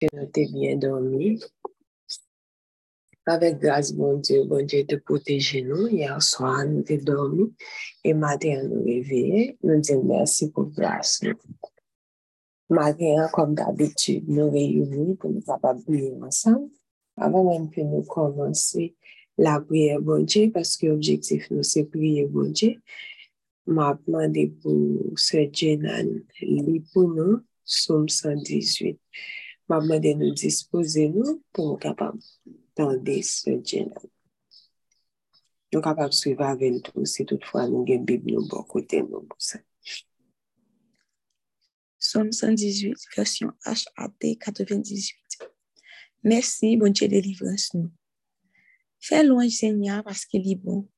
que nous t'es bien dormi. Avec grâce, bon Dieu, bon Dieu te protéger nous. Hier soir, nous t'es dormi et matin, nous réveillés. Nous disons merci pour grâce. Matin, comme d'habitude, nous réunissons pour nous capables prier ensemble. Avant même que nous commencer la prière, bon Dieu, parce que l'objectif, nous, c'est prier, bon Dieu. M'a demandé pour ce Jenan, pour nous, Somme 118. M'a demandé de nous disposer nous pour nous capables d'entendre ce Jenan. Nous capables de suivre avec nous si toutefois nous avons une Bible bon côté. Nous, Somme 118, version HAT 98. Merci, bon Dieu, délivrance nous. Fais loin, Seigneur, parce qu'il est bon.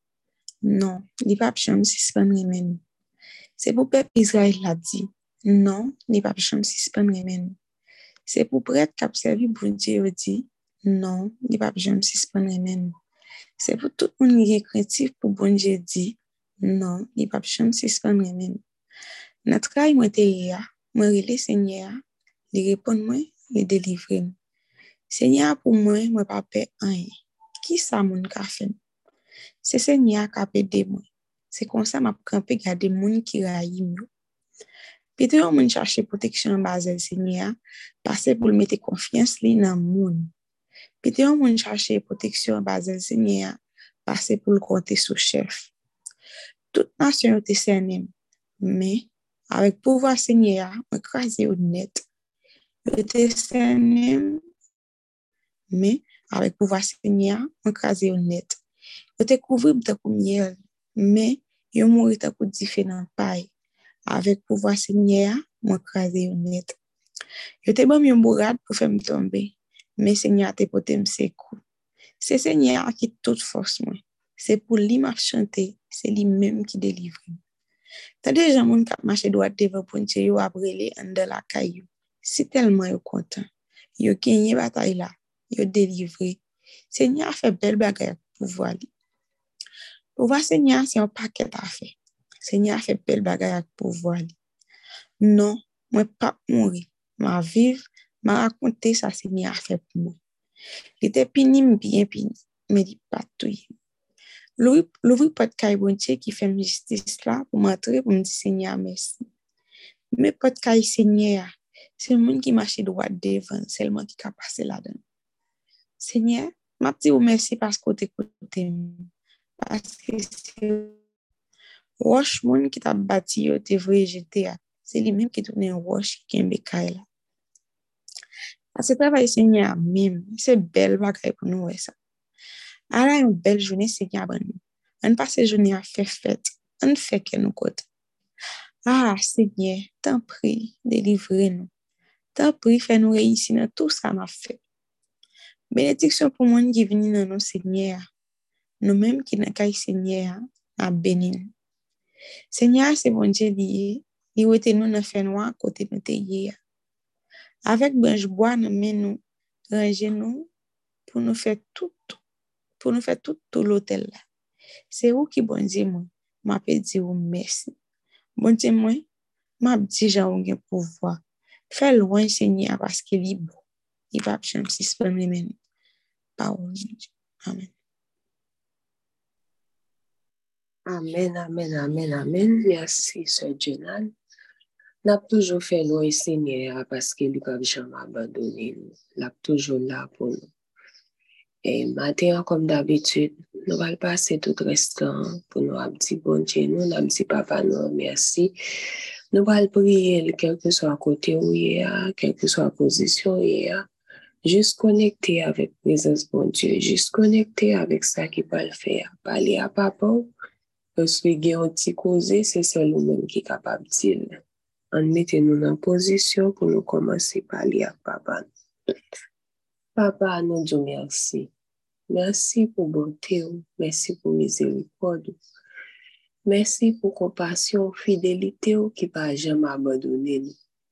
Non, li pa pcham si sepan remen. Se pou pep Israel la di, non, li pa pcham si sepan remen. Se pou pret kap servi bon Diyo di, non, li pap jom sispon remen. Se pou tout moun liye kreatif pou bon Diyo di, non, li pap jom sispon remen. Natra yi mwen te ya, mwen rile senye ya, li repon mwen, li delivre mwen. Senye ya pou mwen, mwen pa pe anye. Ki sa moun ka fen? Se senye ya ka pe de mwen. Se konsa mwen ap kampe gade moun ki rayi mwen. Pite yon moun chache proteksyon bazel se ni a, pase pou l mette konfians li nan moun. Pite yon moun chache proteksyon bazel se ni a, pase pou l konte sou chef. Tout nasyon yo te senem, me, avek pouva senye a, mwen krasi yo net. Yo te senem, me, avek pouva senye a, mwen krasi yo net. Yo te kouvri mta bta koumyel, me, yo mouri ta kou di fe nan paye. Avek pouvoa se nye a, mwen kraze yon net. Yo te bom yon bourad pou fem tombe, men se nye a te potem se kou. Se se nye a ki tout fos mwen, se pou li map chante, se li menm ki delivre. Ta jan moun kap mache doat deva ponche yo abrele an de la kayou. Si telman yo kontan, yo kenye batay la, yo delivre. Se nye a fe bel bagay pou vwa li. Pouvoa se nye a se yon paket a fe. Senye a fe bel bagay ak pou voali. Non, mwen pap mounri. Ma viv, ma rakonte sa senye a fe pou moun. Li te pini mbyen pini, me li patouye. Louvri pot kay bonche ki fem jistis la pou matre pou mdi senye a mersi. Me pot kay senye a, se moun ki mache dwa devan, selman ki ka pase la den. Senye, map di ou mersi pasko te kote mou. Paske se ou wosh moun ki ta bati yo te vwe jete ya, se li menm ki tounen wosh ki kenbe kay la. A se travay se nye a mim, se bel bagay pou nou we sa. A la yon bel jounen se nye a ban nou. An pa se jounen a fe fet, an fe ken nou kote. A, se nye, tan pri, delivre nou. Tan pri fe nou reyisi nan tout sa ma fe. Benediksyon pou moun ki vini nan nou se nye a. Nou menm ki nan kay se nye a, a benin. Senya se bonje liye, li wete nou nan fè noa kote nou te ye ya. Avèk benjboa nan men nou, ranje nou pou nou fè tout, pou nou fè tout tout lotel la. Se ou ki bonje mwen, ma apè di ou mersi. Bonje mwen, ma ap di jan ou gen pou vwa. Fè lwen a paske li bo. I pa ap chanm si spèm li men. Pa ou. Amen. Amen, amen, amen, amen. Merci, Sir Jenan. Nap toujou fè nou e sènyè a paske li pa vijam abandoni nou. Nap toujou la pou nou. E maten an kom d'abitud, nou val pase tout restan pou nou ap di bonje nou, nam di papa nou, merci. Nou val priye li kelke so a kote ou ye a, kelke so a posisyon ye a. Jus konekte avèk prezans bonje, jus konekte avèk sa ki pal fè a. Pali a papa ou, Oswe gen yon ti koze, se sel ou men ki kapab til. An mette nou nan pozisyon pou nou komanse pali ak papa. Papa, nou djou mersi. Mersi pou bote ou, mersi pou mizerikod ou. Mersi pou kompasyon, fidelite ou ki pa jem abadounen.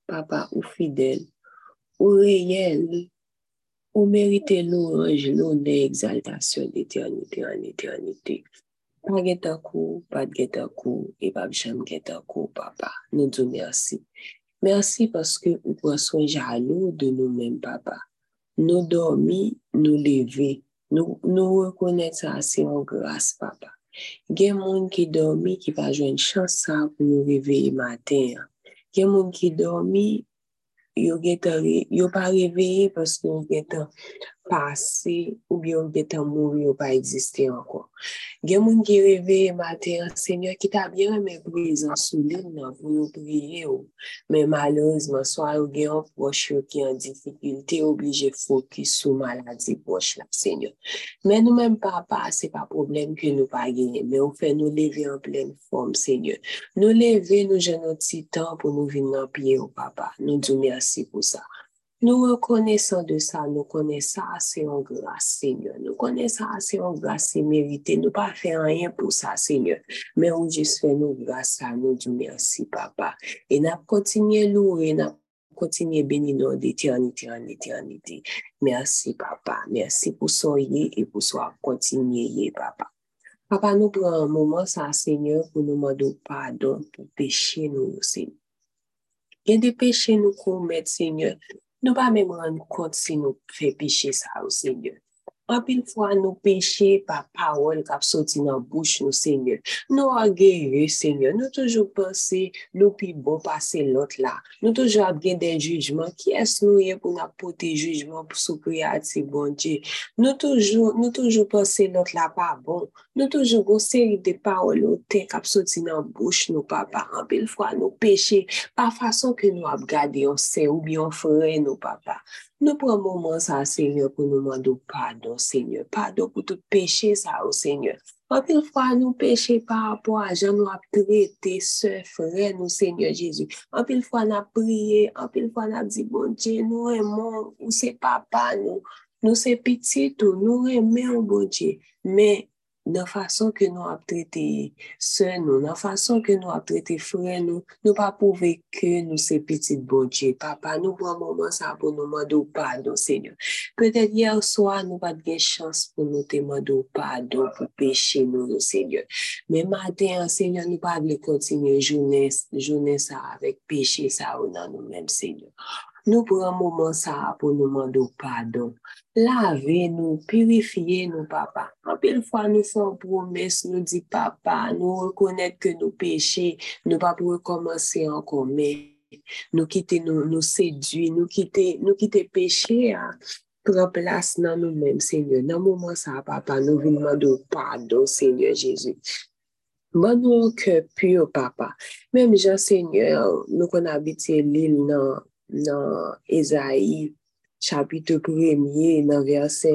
Papa, ou fidel, ou reyel, ou nou ne exaltasyon eternite an eternite. Pa geta kou, pa geta kou, e pa bichan geta kou, papa. Nou djou mersi. Merci parce que vous prenez jaloux de nous-mêmes, papa. Nous dormir, nous lever, nous, nous ça, c'est en grâce, papa. Il y a des gens qui dorment qui va jouer une chance pour nous réveiller matin. Il y a des gens qui dorment, ils ne ont passé ou bien ont été mourir ou pas existé encore. Il y a des gens qui réveillent matin, Seigneur, qui t'a bien aimé l'île pour nous prier. Mais malheureusement, il y a un proche qui est en difficulté, obligé de focus sur maladie proche, là, Seigneur. Mais nous-mêmes, papa, ce n'est pas problème que nous pas gagner, mais on fait nous lever en pleine forme, Seigneur. Nous lever, nous j'ai notre temps pour nous venir en pied au papa. Nous disons merci pour ça. Nous reconnaissons de ça, nous connaissons assez en grâce, Seigneur. Nous connaissons assez en grâce et mérité. Nous pas faire rien pour ça, Seigneur. Mais on juste fait nous grâce à nous, Dieu merci, Papa. Et nous continuons louer, nous continuons bénir d'éternité en éternité. Merci, Papa. Merci pour soyez et pour soi continuer, Papa. Papa, nous prenons un moment, ça, Seigneur, pour nous demander pardon pour pécher nous, Seigneur. Il y a des péchés nous commettre, Seigneur. nou pa mèm rande kont si nou fè peche sa ou Seigneur. Anpil fwa nou peche pa pawol kap soti nan bouch nou, Seigneur. Nou ageye, Seigneur. Nou toujou pense nou pi bon pase lot la. Nou toujou ap gen den jujman. Ki es nou ye pou na pote jujman pou sou kriyat si bon Dje? Nou toujou pense lot la pa bon. Nou toujou gonseri de pawol ou te kap soti nan bouch nou, papa. Anpil fwa nou peche pa fason ke nou ap gade yon se ou bi yon fre nou, papa. Nou pran mouman sa, Seigneur, pou nou mandou pardon, Seigneur. Pardon pou tout peche sa ou, Seigneur. Anpil fwa nou peche pa apwa, jan nou ap trete se fre nou, Seigneur Jezu. Anpil fwa nou ap priye, anpil fwa nou ap di bon Dje, nou remon, ou se papa nou, nou se piti tou, nou remen ou bon Dje. Men, nan fason ke nou ap trete se nou, nan fason ke nou ap trete fre nou, nou pa pouve ke nou se petit bonje. Papa, nou pran mouman sa pou nou mandou pardon, Seigneur. Petet yer soa nou pat gen chans pou nou te mandou pardon pou peche nou, Seigneur. Men maten, Seigneur, nou pa ble kontine jounen sa avek peche sa ou nan nou men, Seigneur. Nou pran mouman sa pou nou mandou pardon. Lave nou, purifiye nou, papa. Anpil fwa nou fwa promes, nou di papa, nou rekonet ke nou peche, nou pa pou rekomansi ankon, nou kite nou sedwi, nou kite peche, pran plas nan nou men, Seigneur. Nan mouman sa, papa, nou vin mandou pardon, Seigneur Jezu. Ban nou ke pyo, papa. Mem jan, Seigneur, nou kon abite l'il nan nan Ezaïe chapitou premye nan verse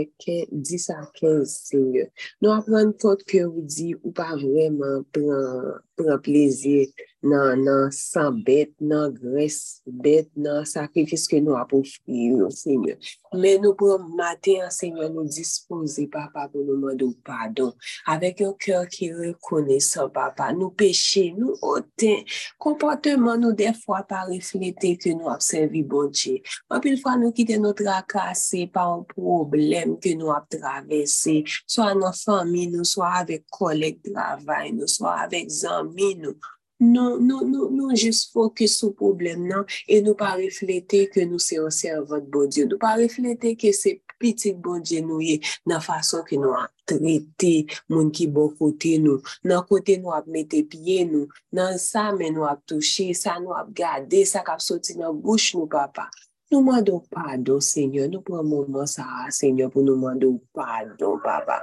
10 a 15 senye. Nou apren kont ke ou di ou pa vreman pran, pran plezye nan, nan san bet, nan gres bet, nan sakrifis ke nou apofri yo, semyon. Men nou pou maten an, semyon, nou dispose, papa, pou nou mandou padon. Avek yon kèr ki rekone sa, papa, nou peche, nou oten, komporteman nou defwa pa reflete ke nou apsevi bonche. Anpil fwa nou kite nou trakase pa an problem ke nou ap travesse, so an an fami nou, so avek kolek travay nou, so avek zami nou, Nou, nou, nou, nou jist fokus sou problem nan, e nou pa reflete ke nou se anservant bon Diyo. Nou pa reflete ke se pitik bon Diyo nou ye nan fason ke nou a trete moun ki bo kote nou, nan kote nou ap mete piye nou, nan sa men nou ap touche, sa nou ap gade, sa kap soti nan bouch nou papa. Nou mandou pardon, Senyor. Nou pran mouman sa, Senyor, pou nou mandou pardon, papa.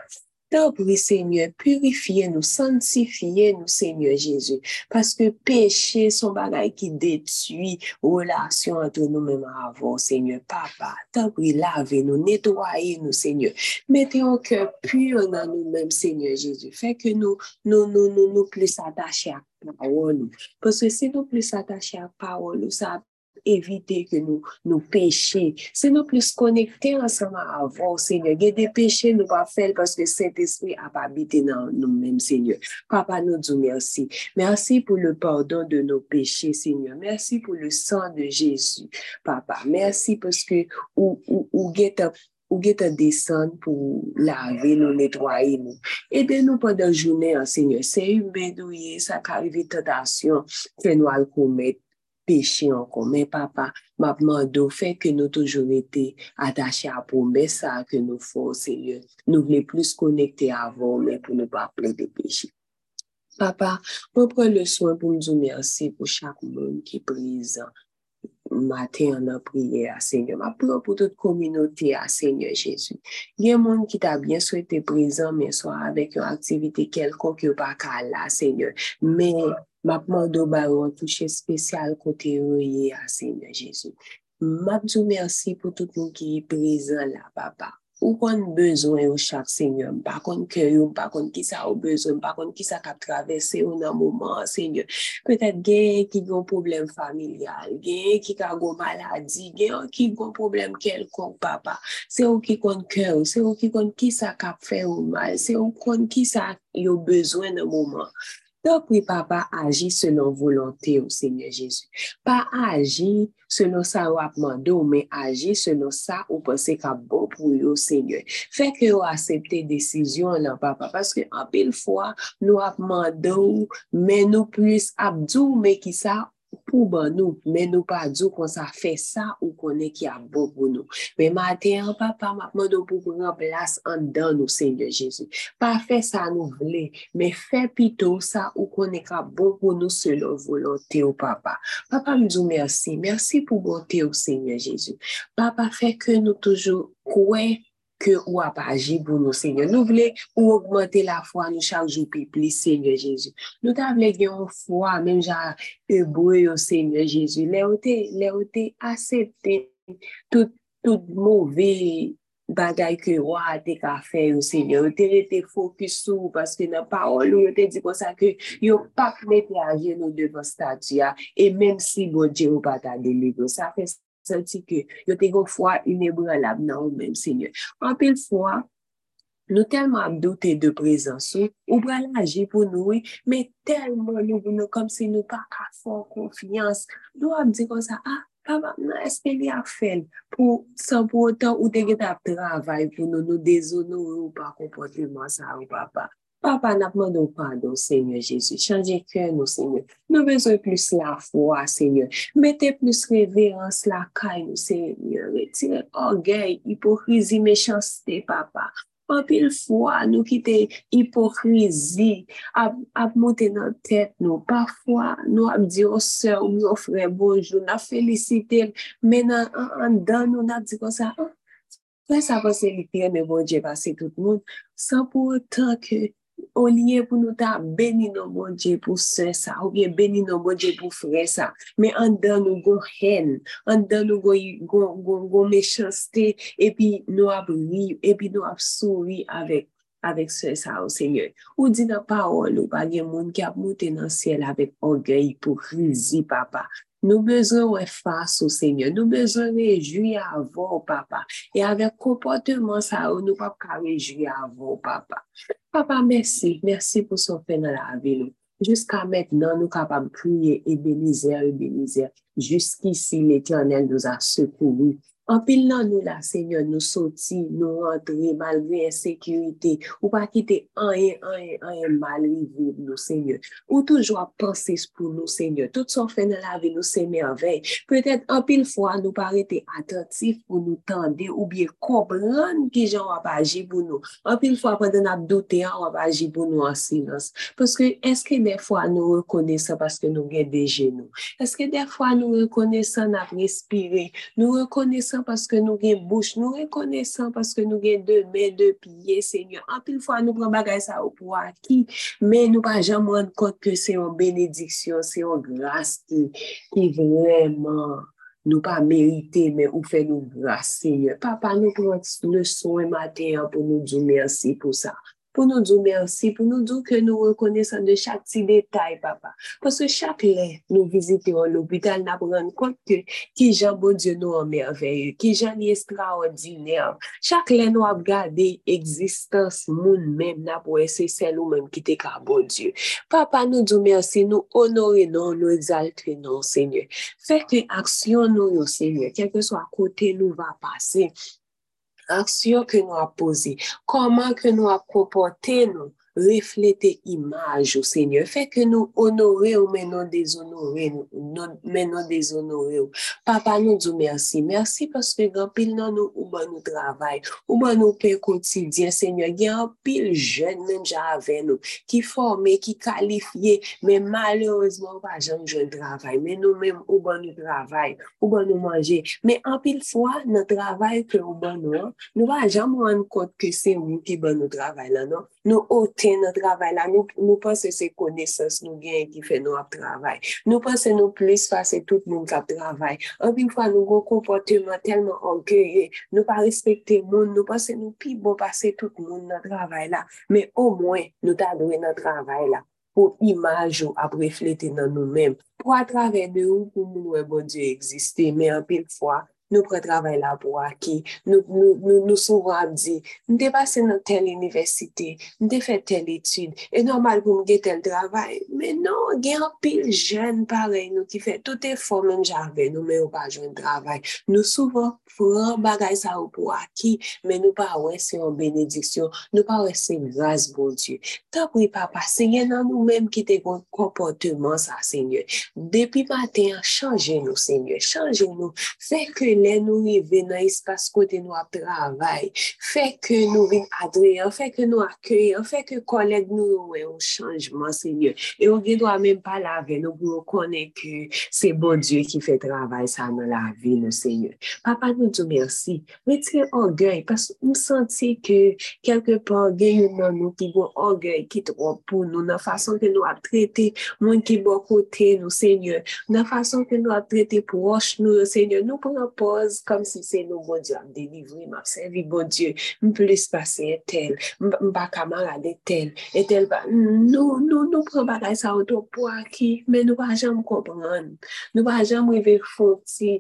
T'ouvri, Seigneur, purifiye nou, santifiye nou, Seigneur Jésus, paske peche son bagay ki detui relasyon an tou nou menman avon, Seigneur. Papa, t'ouvri, lave nou, netwaye nou, Seigneur. Mete yon kèr pur nan nou menm, Seigneur Jésus. Fèk nou, nou, nou, nou, nou plis atache ak parol nou. Paske se nou plis atache ak parol nou, sa evite ke nou nou peche. Se nou plis konekte ansama avon, Seigneur. Ge de peche nou pa fel paske set espri ap abite nan nou menm, Seigneur. Papa nou djou mersi. Mersi pou le pardon de nou peche, Seigneur. Mersi pou le san de Jezu, Papa. Mersi paske ou get a desan pou lave nou, netwaye nou. Ede nou padan jounen, Seigneur. Se yu bedouye, sa karive tadasyon, se nou péché encore. Mais papa, ma demande fait que nous toujours été attachés à promesse que nous faisons, Seigneur. Nous voulons plus connecter avant, mais pour ne pas parler de péché. Papa, prends le soin pour nous dire merci pour chaque monde qui est présent matin en prière, Seigneur. Ma prière pour toute communauté, à Seigneur Jésus. Il y a des gens qui t'a bien souhaité présent, mais soit avec une activité quelconque, pas là, Seigneur. Mais ma demande un toucher spécial côté à Seigneur Jésus. Ma merci pour tout monde qui est présent là, papa. Ou kon bezwen ou chak senyon, pa kon kè yon, pa kon ki sa ou bezwen, pa kon ki sa kap travese ou nan mouman senyon. Petet gen ki gon problem familial, gen ki ka gon maladi, gen ki gon problem kelkon papa. Se ou ki kon kè ou, se ou ki kon ki sa kap fè ou mal, se ou kon ki sa yon bezwen nan mouman. Donc, oui, papa, agit selon volonté au Seigneur Jésus. Pas agit selon ça ou demandé, mais agit selon ça ou pensez qu'à bon pour vous, Seigneur. Fait que vous acceptez décision là, papa, parce que en pile fois, nous demandé, mais nous plus abdou, mais qui ça, pou ban nou, men nou pa djou kon sa fe sa ou konen ki a bon pou nou. Men maten, papa, mapman do pou kon an plas an dan nou, Seigneur Jésus. Pa fe sa nou vle, men fe pito sa ou konen ka bon pou nou selon volonté ou papa. Papa, mdou mersi. Mersi pou bonte ou, Seigneur Jésus. Papa, fe ke nou toujou kouè que ou a agi pour nous, Seigneur. Nous voulons ou augmenter la foi, nous chaque jour plus, Seigneur Jésus. Nous t'avons une foi, même genre hébreu, Seigneur Jésus. Les ont accepté tout, mauvais bagay que roi ka fait au Seigneur. Te été focus sur parce que dans parole ou te dit comme ça que yo pas mettre à genoux devant statue et même si bon Dieu ou pas ta délivré, ça fait senti ke yo te go fwa inebranlab nan ou menm, Senyor. Anpil fwa, nou telman ap dote de prezansou, ou bral aji pou nou, men telman nou pou nou kom se nou pa ka fon konfians. Nou ap di kon sa, ah, papa, nan espe li a fel, pou san pou otan ou te get ap travay pou nou nou dezonou ou pa kompote man sa ou papa. Papa, napman nou pardon, Seigneur Jésus. Chanje kèr nou, Seigneur. Nou bezon plus la fwa, Seigneur. Mete plus reverans la kay nou, Seigneur. Retire orgey, hipokrizi, mechansite, Papa. Anpil fwa nou kite hipokrizi, ap, ap monte nan tet nou. Parfwa nou ap diyo se ou nou fre bonjou, na felisite, men an, an, an dan nou nap diyo sa. Fè sa fò se li pire me bonje vase tout moun, san pou otan ke o liye pou nou ta beni nou moun dje pou se sa, ou bien beni nou moun dje pou fre sa, men an dan nou go hen, an dan nou go, go, go, go mechanste, epi nou ap ri, epi nou ap souri avek, avek se sa ou seigne. Ou di nan pa ou, ou pa gen moun ki ap mouten nan siel avek orgey pou rizi papa, Nous besoin face au Seigneur. Nous besoin réjouir avant, papa. Et avec comportement ça, nous pas réjouir avant, papa. Papa, merci. Merci pour son fait dans la vie. Jusqu'à maintenant, nous capables de prier et bénir, et bénir. Jusqu'ici, l'Éternel nous a secourus. Anpil nan nou la, Senyor, nou soti, nou rentre, malgre ensekurite, ou pa kite anye, anye, anye malrive nou, Senyor. Ou toujwa panses pou nou, Senyor. Tout son fè nan la ve nou se merveil. Petèt anpil fwa nou parete atentif pou nou tende ou biye kompran ki jan wap aji pou nou. Anpil fwa pwede nap dote an wap aji pou nou an silans. Paske eske defwa nou rekone sa paske nou gen deje nou. Eske defwa nou rekone sa nap respire. Nou rekone sa parce que nous avons bouche, nous reconnaissons parce que nous avons deux mains, deux pieds, Seigneur. En pile fois, nous prenons bagage ça au pouvoir qui, mais nous pas jamais rendre compte que c'est une bénédiction, c'est une grâce qui, qui vraiment nous pas mérité, mais ou fait nous grâce, Seigneur. Papa, nous prenons le soin matin pour nous dire merci pour ça pour nous dire merci, pour nous dire que nous reconnaissons de chaque petit détail, papa. Parce que chaque lait, nous visitons l'hôpital, nous prenons compte que qui Jean bon Dieu nous en merveilleux, qui Jean extraordinaire. Chaque lait nous a gardé existence, moun même, n'a pour c'est celle ou même qui était bon Dieu. Papa, nous disons merci, nous honorons, nous exaltons, Seigneur. Fait que action nous, Seigneur, quel que soit côté nous va passer, action que nous avons posée, comment que nous avons comporté nous? reflete imaj ou seigneur. Fè ke nou onore ou menon dezonore ou non, menon dezonore ou. Papa nou djou mersi. Mersi paske gen pil nan nou ou ban nou travay. Ou ban nou pe kontidyen seigneur. Gen pil jen men jave nou. Ki forme, ki kalifiye. Men malerouzman pa jen jen travay. Men nou men ou ban nou travay. Ou ban nou manje. Men an pil fwa nan travay ke ou ban nou an. Nou pa jen mwen kont ke se ou ki ban nou travay lan an. Nou ote gen nan travay la, nou, nou panse se konesans nou gen ki fe nou ap travay. Nou panse nou plis fase tout moun kap travay. Anpil fwa nou go komporteman telman orgeye, nou pa respekte moun, nou panse nou pi bon pase tout moun nan travay la. Men o mwen nou ta dwe nan travay la. pou imaj ou ap reflete nan nou men, pou atrave de ou pou moun wè bon Diyo egziste, men an pil fwa, nou pre travay la pou aki, nou, nou, nou, nou souvan ap di, nou te pase nan tel universite, nou te fe tel etude, e normal pou mge tel travay, men non, gen apil jen parey nou ki fe, tout e fò men jave, nou men ou pa jwen travay, nou souvan fran bagay sa ou pou aki, men nou pa wè se yon benediksyon, nou pa wè se yon grase bon Diyo. Ta pou yon papa, se yon nan nou menm ki te kon komporteman sa, se yon. Depi maten, chanje nou, se yon, chanje nou, fè ke lè nou rive nan espas kote nou ap travay, fè ke nou vin adreyan, fè ke nou akyeyan, fè ke koleg nou wè ou chanjman. E ou gen men nou pou konen ke bon Diyo ki fè travay sa nan la vi, nou seigneur. Papa nou djou mersi, mè tire orgey, pas m senti ke kelke pa orgey yon nan nou bon ki tro pou nou, nan fason ke nou ap trete moun ki bo kote nou, seigneur. Nan fason ke nou ap trete pou roch nou, nan koz, kom si se nou bon Diyo ap delivri, m ap servi bon Diyo, m plis pase etel, m pa kamarade etel, etel pa, nou, nou, nou pran bagay sa ou do pou aki, men nou pa jam kompran, nou pa jam rive fonti,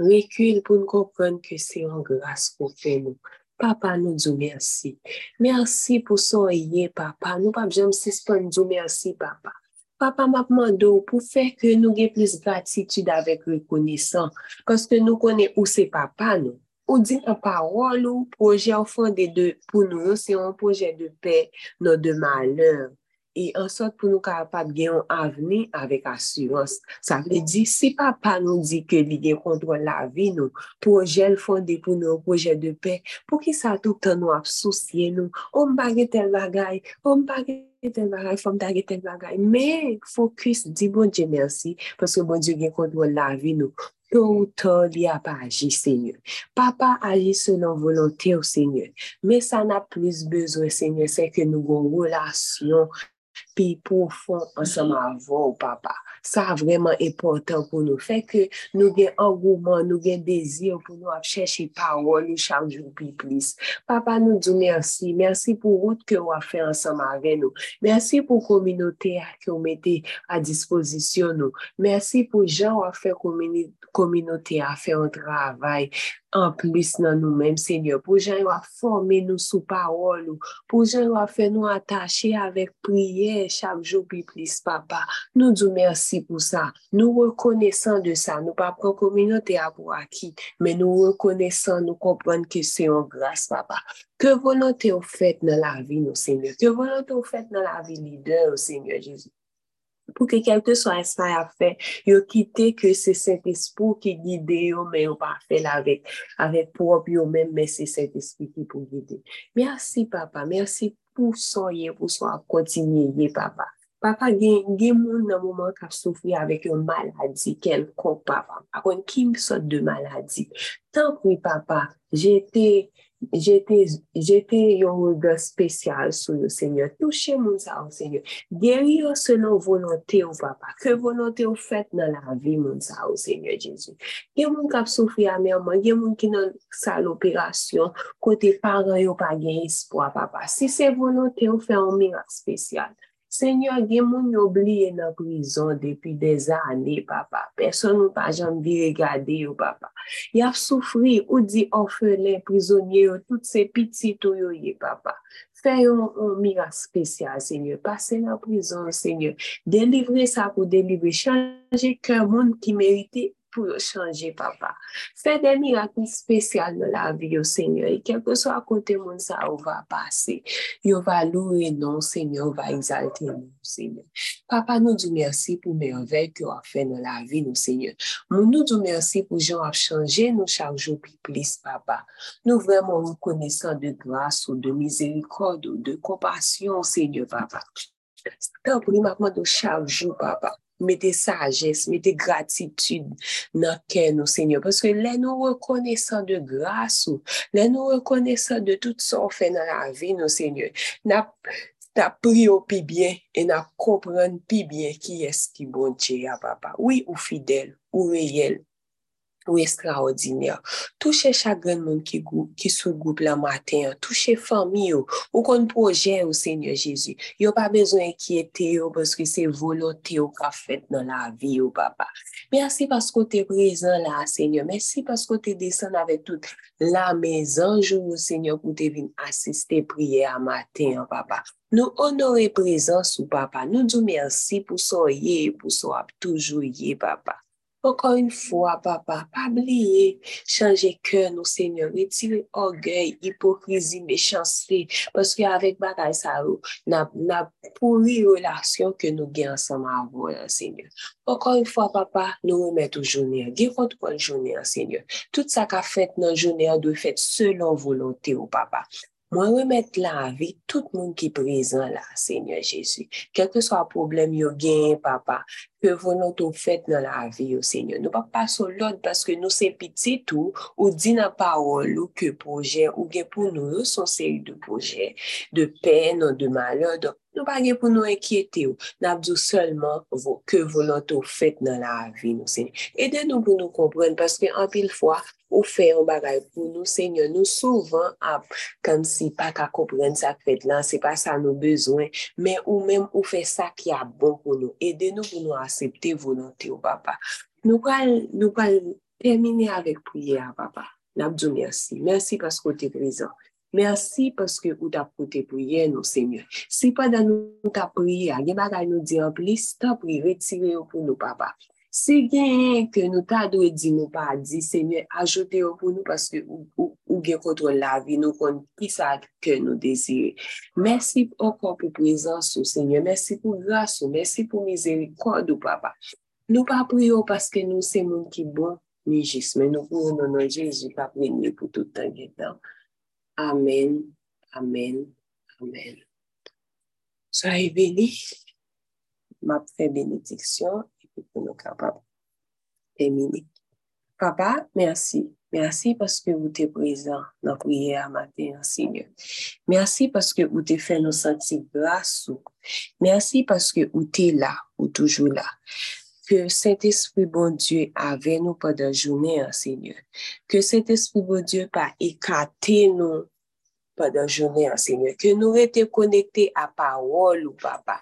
rekul pou nou kompran ke se an grase pou fe nou. Papa nou djou mersi. Mersi pou son ye, papa. Nou pa bjem sispan djou mersi, papa. Papa mapman do pou fè ke nou gen plis gratitude avèk rekonesan. Koske nou konen ou se papa nou. Ou di nan parol ou proje ou fande de, pou nou, se yon proje de pe, nou de maleur. Et en sorte pour nous capables de un avenir avec assurance. Ça veut dire, si papa nous dit que il contrôle la vie, nous, projet fondé pour nous, projet de paix, pour qui ça tout le temps nous soucier nous, on bague tel bagaille, on bague tel bagaille, femme bague tel bagaille. Mais, focus, dit bon merci, parce que bon Dieu contrôle la vie, nous. Tôt ou tard, il a pas agi, Seigneur. Papa agit selon volonté au Seigneur. Mais ça n'a plus besoin, Seigneur, c'est que nous avons pi pou fon ansama avon ou papa. Ça vraiment important pour nous. Fait que nous avons engouement, nous avons désir pour nous chercher parole chaque jour plus. Papa, nous disons merci. Merci pour route que vous avez fait ensemble avec nous. Merci pour la communauté que vous mettez à disposition nous. Merci pour gens qui ont fait communauté à faire un travail en plus dans nous-mêmes, Seigneur. Pour gens qui former nous sous parole, pour gens qui fait nous attacher avec prière chaque jour plus, papa. Nous disons pour ça. Nous reconnaissons de ça. Nous pas communauté à pour acquis, mais nous reconnaissons, nous comprenons que c'est en grâce, papa. Que volonté vous faites dans la vie, nous, Seigneur? Que volonté vous faites dans la vie leader, Seigneur Jésus? Pour que quelque soit ça à faire, yo quitter que c'est cet esprit qui guide mais on pas fait avec, avec propre même, mais c'est cet esprit qui peut guider. Merci, papa. Merci pour soyez, pour soit continuer, papa. Papa, gen, gen moun nan mouman kap soufri avek yon maladi quelconque, papa. Akon, ki sorte de maladie. Tant pis, papa, j'étais j'étais un regard spécial sur le Seigneur. Touchez mon ça, Seigneur. Guérir selon volonté, au papa. Que volonté au fait dans la vie, mon ça, Seigneur Jésus. Il y a des gens qui souffrent amèrement, il y a des gens qui ont ça l'opération, côté parents, ils n'ont pas espoir, papa. Si c'est volonté, on fait un miracle spécial. Seigneur, gen moun oublié nan prison depuis des années, papa. Personne n'a pas jamais regardé yo, papa. Y a souffri ou dit orphelin, prisonnier, toutes ces petits yo, papa. Fais un, miracle spécial, Seigneur. Passez la prison, Seigneur. Délivrez ça pour délivrer. Changer cœur monde qui méritait pour changer, papa. Fais des miracles spéciaux dans la vie, au Seigneur. Et quel que soit à côté de ça, va passer. On va louer, non, Seigneur, on va exalter, non, Seigneur. Papa, nous disons merci pour merveilles que vous avez fait dans la vie, nous, Seigneur. Nous disons merci pour gens qui changé nous chaque jour plus, papa. Nous vraiment reconnaissons de grâce ou de miséricorde ou de compassion, Seigneur, papa. Tant pour nous, de chaque jour, papa. mette sajes, mette gratitude nan ken nou, Seigneur. Paske lè nou rekonesan de grasou, lè nou rekonesan de tout son fè nan la vi nou, Seigneur. Na, na pri ou pi bien, e na kompran pi bien ki eski bonche ya, papa. Oui ou fidèl, ou reyel, ou extraordinaire. Touchez chaque monde qui, qui sous groupe la matin, touchez famille ou qu'on projet au Seigneur Jésus. Il a pas besoin d'inquiéter parce que c'est volonté au qu'a fait dans la vie au papa. Merci parce que tu es présent là, Seigneur. Merci parce que tu descendu avec toute la maison, au Seigneur, pour te venir assister prier à matin, papa. Nous honorer présence au papa. Nous disons merci pour soyez, pour soyez toujours papa. Ankon yon fwa, papa, pa bliye, chanje kèr nou, seigneur, retire orgey, hipokrizi, mechansè, paske avèk bagay sa ou, na, na pouri relasyon ke nou gen ansama avon, seigneur. Ankon yon fwa, papa, nou remèt ou jounè, gen kont kon jounè, seigneur. Tout sa ka fèt nan jounè, dwe fèt selon volontè ou, oh, papa. Moi, remettre la vie, tout le monde qui est présent là, Seigneur Jésus. Quel que soit le problème, yo gain, papa, que volonté fait dans la vie, au Seigneur. Nous pas passer l'autre parce que nous c'est petit tout, ou dit la parole, ou que projet, ou pour nous, série de projets, de peine, de malheur. Nous pas pour nous inquiéter. Nous dit seulement que volonté fait dans la vie, Seigneur. Aidez-nous pour nous comprendre parce que en pile fois, ou fait un bagage pour nous, Seigneur, nous souvent, comme si pas qu'à comprendre ça fait là, c'est pas ça nos besoins, mais ou même ou fait ça qui est bon pour nous. Aidez-nous pour nous accepter volonté au papa. Nous allons nous terminer avec prière, papa. Nous merci. Merci parce que tu es présent. Merci parce que vous avez porté prière, nous, Seigneur. Si pas dans nous ta prière, il y a nous dire en plus, t'as pris, retirez pour nous, papa. Se gen ke nou ta do e di nou pa di, se nye ajote yo pou nou paske ou, ou, ou gen kontrol la vi, nou kon ki sa ke nou desire. Mersi okon pou prezansou, se nye, mersi pou grasou, mersi pou mizerikod ou papa. Nou pa priyo paske nou se moun ki bon ni jis, men nou pou nou nou jis, jis pa priyo pou toutan gen tan. Amen, amen, amen. Soye beni, map fe benediksyon. Nous capables. Papa, merci. Merci parce que vous êtes présent dans la prière matin, Seigneur. Merci parce que vous êtes fait nous sentir grâce. Merci parce que vous êtes là, ou toujours là. Que Saint-Esprit, bon Dieu, avec nous pendant la journée, Seigneur. Que Saint-Esprit, bon Dieu, pas écarté nous pendant la journée, Seigneur. Que nous étions connectés à parole, ou papa.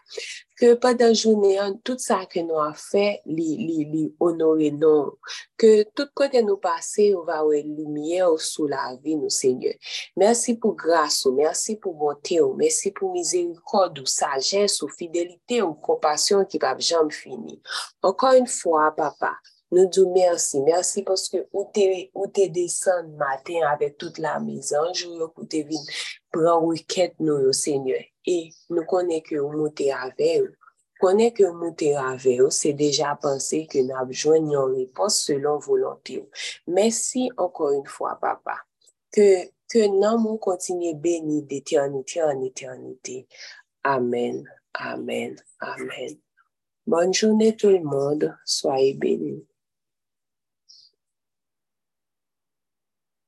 Que pendant la journée, tout ça que nous avons fait, li, li, li honorer nous. Que tout côté nous passer, on va avoir lumière sous la vie, nous, Seigneur. Merci pour grâce, merci pour bonté, merci pour miséricorde, sagesse, fidélité, ou compassion qui va jamais finir. Encore une fois, papa, nous disons merci. Merci parce que vous êtes descendu matin avec toute la maison. Je vous te venir prendre requête nous, Seigneur. Et nous connaissons que vous montez avec vous. Vous montez avec vous, c'est déjà pensé que nous avons besoin une réponse selon volonté. Merci encore une fois, papa. Que, que nous continue béni d'éternité en éternité. Amen, amen, amen. Bonne journée tout le monde. Soyez bénis.